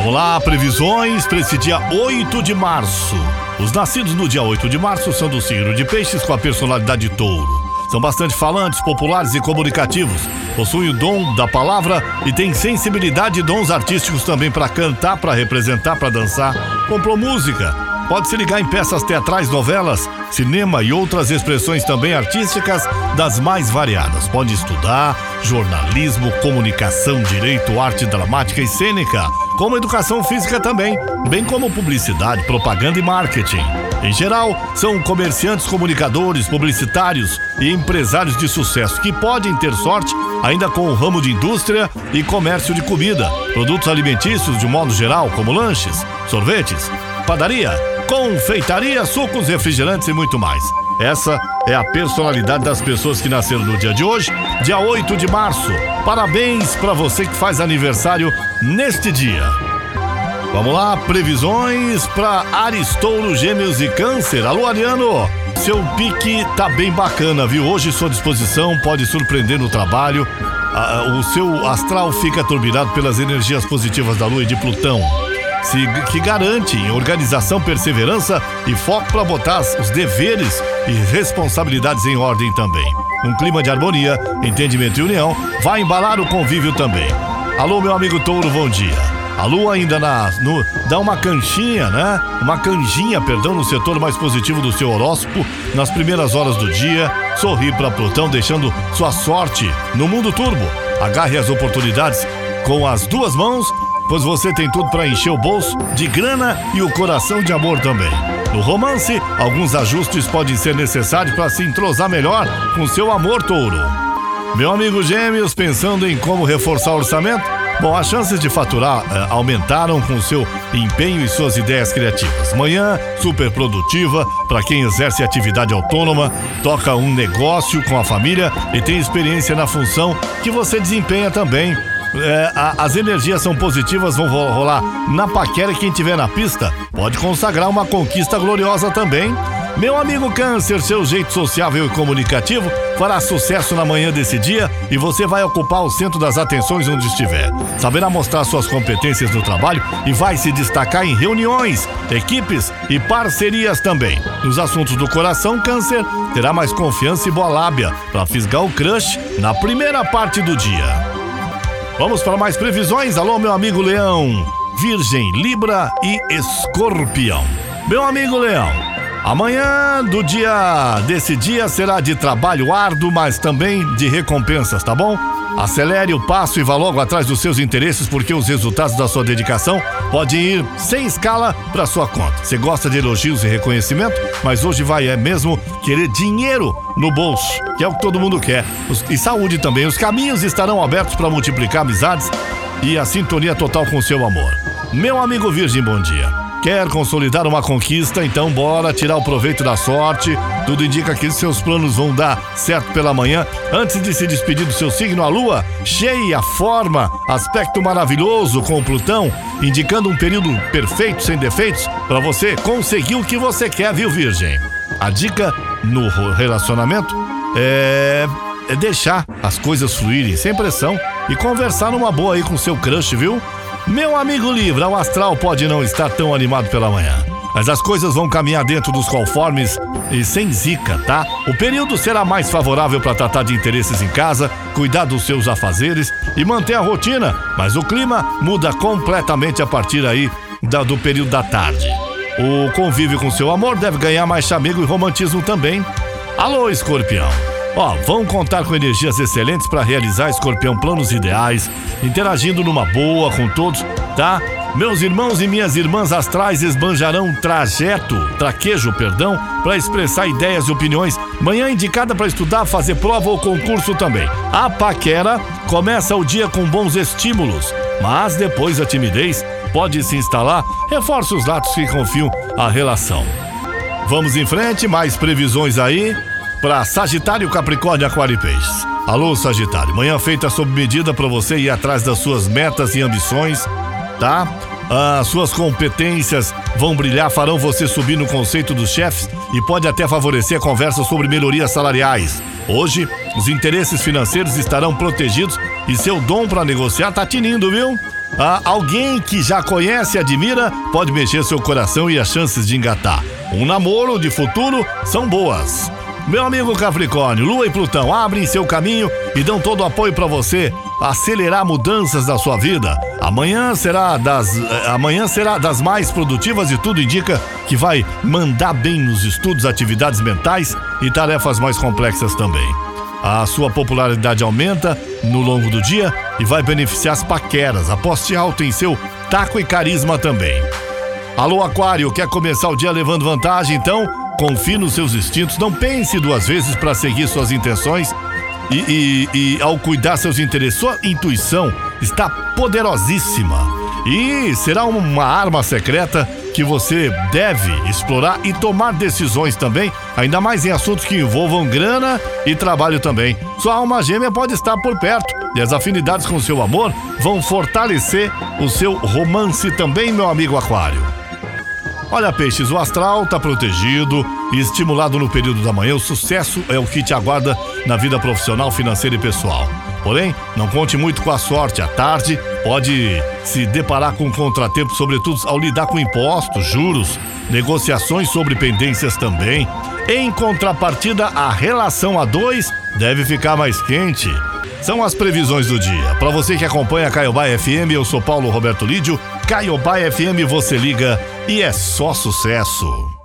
Vamos lá, previsões para esse dia 8 de março. Os nascidos no dia 8 de março são do signo de peixes com a personalidade touro. São bastante falantes, populares e comunicativos. Possuem o dom da palavra e têm sensibilidade e dons artísticos também para cantar, para representar, para dançar. Comprou música. Pode se ligar em peças teatrais, novelas, cinema e outras expressões também artísticas das mais variadas. Pode estudar jornalismo, comunicação, direito, arte dramática e cênica, como educação física também, bem como publicidade, propaganda e marketing. Em geral, são comerciantes, comunicadores, publicitários e empresários de sucesso que podem ter sorte ainda com o ramo de indústria e comércio de comida, produtos alimentícios de modo geral, como lanches, sorvetes, padaria, confeitaria, sucos, refrigerantes e muito mais. Essa é a personalidade das pessoas que nasceram no dia de hoje, dia 8 de março. Parabéns para você que faz aniversário neste dia. Vamos lá, previsões para Aristouro, Gêmeos e Câncer. Alô, Ariano! Seu pique tá bem bacana, viu? Hoje sua disposição pode surpreender no trabalho. O seu astral fica turbinado pelas energias positivas da Lua e de Plutão se, que garante organização, perseverança e foco para botar os deveres e responsabilidades em ordem também. Um clima de harmonia, entendimento e união vai embalar o convívio também. Alô, meu amigo Touro, bom dia. A lua ainda na, no, dá uma canchinha, né? Uma canjinha, perdão, no setor mais positivo do seu horóscopo, nas primeiras horas do dia. Sorri para Plutão, deixando sua sorte no mundo turbo. Agarre as oportunidades com as duas mãos pois você tem tudo para encher o bolso de grana e o coração de amor também. No romance, alguns ajustes podem ser necessários para se entrosar melhor com seu amor touro. Meu amigo Gêmeos, pensando em como reforçar o orçamento? Bom, as chances de faturar eh, aumentaram com seu empenho e suas ideias criativas. Manhã super produtiva para quem exerce atividade autônoma, toca um negócio com a família e tem experiência na função que você desempenha também é, a, as energias são positivas, vão rolar na paquera. Quem tiver na pista pode consagrar uma conquista gloriosa também. Meu amigo Câncer, seu jeito sociável e comunicativo fará sucesso na manhã desse dia e você vai ocupar o centro das atenções onde estiver. Saberá mostrar suas competências no trabalho e vai se destacar em reuniões, equipes e parcerias também. Nos assuntos do coração, Câncer terá mais confiança e boa lábia para fisgar o crush na primeira parte do dia. Vamos para mais previsões. Alô, meu amigo Leão, Virgem, Libra e Escorpião. Meu amigo Leão, amanhã do dia desse dia será de trabalho árduo, mas também de recompensas, tá bom? Acelere o passo e vá logo atrás dos seus interesses, porque os resultados da sua dedicação podem ir sem escala para sua conta. Você gosta de elogios e reconhecimento, mas hoje vai é mesmo querer dinheiro no bolso, que é o que todo mundo quer. E saúde também. Os caminhos estarão abertos para multiplicar amizades e a sintonia total com seu amor. Meu amigo Virgem, bom dia. Quer consolidar uma conquista? Então bora tirar o proveito da sorte. Tudo indica que seus planos vão dar certo pela manhã. Antes de se despedir do seu signo, a lua cheia, forma, aspecto maravilhoso com o Plutão, indicando um período perfeito, sem defeitos, para você conseguir o que você quer, viu, Virgem? A dica no relacionamento é, é deixar as coisas fluírem sem pressão e conversar numa boa aí com seu crush, viu? Meu amigo Libra, o astral pode não estar tão animado pela manhã. Mas as coisas vão caminhar dentro dos conformes e sem zica, tá? O período será mais favorável para tratar de interesses em casa, cuidar dos seus afazeres e manter a rotina, mas o clima muda completamente a partir aí da, do período da tarde. O convívio com seu amor deve ganhar mais chamego e romantismo também. Alô, escorpião! Ó, vão contar com energias excelentes para realizar Escorpião planos ideais, interagindo numa boa com todos, tá? Meus irmãos e minhas irmãs astrais esbanjarão trajeto, traquejo, perdão, para expressar ideias e opiniões. Manhã indicada para estudar, fazer prova ou concurso também. A paquera começa o dia com bons estímulos, mas depois a timidez pode se instalar, reforça os lados que confiam a relação. Vamos em frente, mais previsões aí para Sagitário, Capricórnio, Aquário e Peixes. Alô, Sagitário, manhã feita sob medida para você ir atrás das suas metas e ambições, tá? As suas competências vão brilhar, farão você subir no conceito dos chefes e pode até favorecer a conversa sobre melhorias salariais. Hoje, os interesses financeiros estarão protegidos e seu dom para negociar tá tinindo, viu? Ah, alguém que já conhece e admira pode mexer seu coração e as chances de engatar. Um namoro de futuro são boas. Meu amigo Capricórnio, Lua e Plutão abrem seu caminho e dão todo o apoio para você acelerar mudanças na sua vida. Amanhã será das eh, amanhã será das mais produtivas e tudo indica que vai mandar bem nos estudos, atividades mentais e tarefas mais complexas também. A sua popularidade aumenta no longo do dia e vai beneficiar as paqueras. Aposte alto em seu taco e carisma também. Alô, Aquário, quer começar o dia levando vantagem? Então, confie nos seus instintos, não pense duas vezes para seguir suas intenções e, e, e, ao cuidar seus interesses. Sua intuição está poderosíssima e será uma arma secreta que você deve explorar e tomar decisões também, ainda mais em assuntos que envolvam grana e trabalho também. Sua alma gêmea pode estar por perto e as afinidades com seu amor vão fortalecer o seu romance também, meu amigo Aquário. Olha, peixes, o astral está protegido e estimulado no período da manhã. O sucesso é o que te aguarda na vida profissional, financeira e pessoal. Porém, não conte muito com a sorte. À tarde, pode se deparar com um contratempo, sobretudo ao lidar com impostos, juros, negociações sobre pendências também. Em contrapartida, a relação a dois deve ficar mais quente. São as previsões do dia. Para você que acompanha a Caiobá FM, eu sou Paulo Roberto Lídio. Caiobá FM você liga e é só sucesso.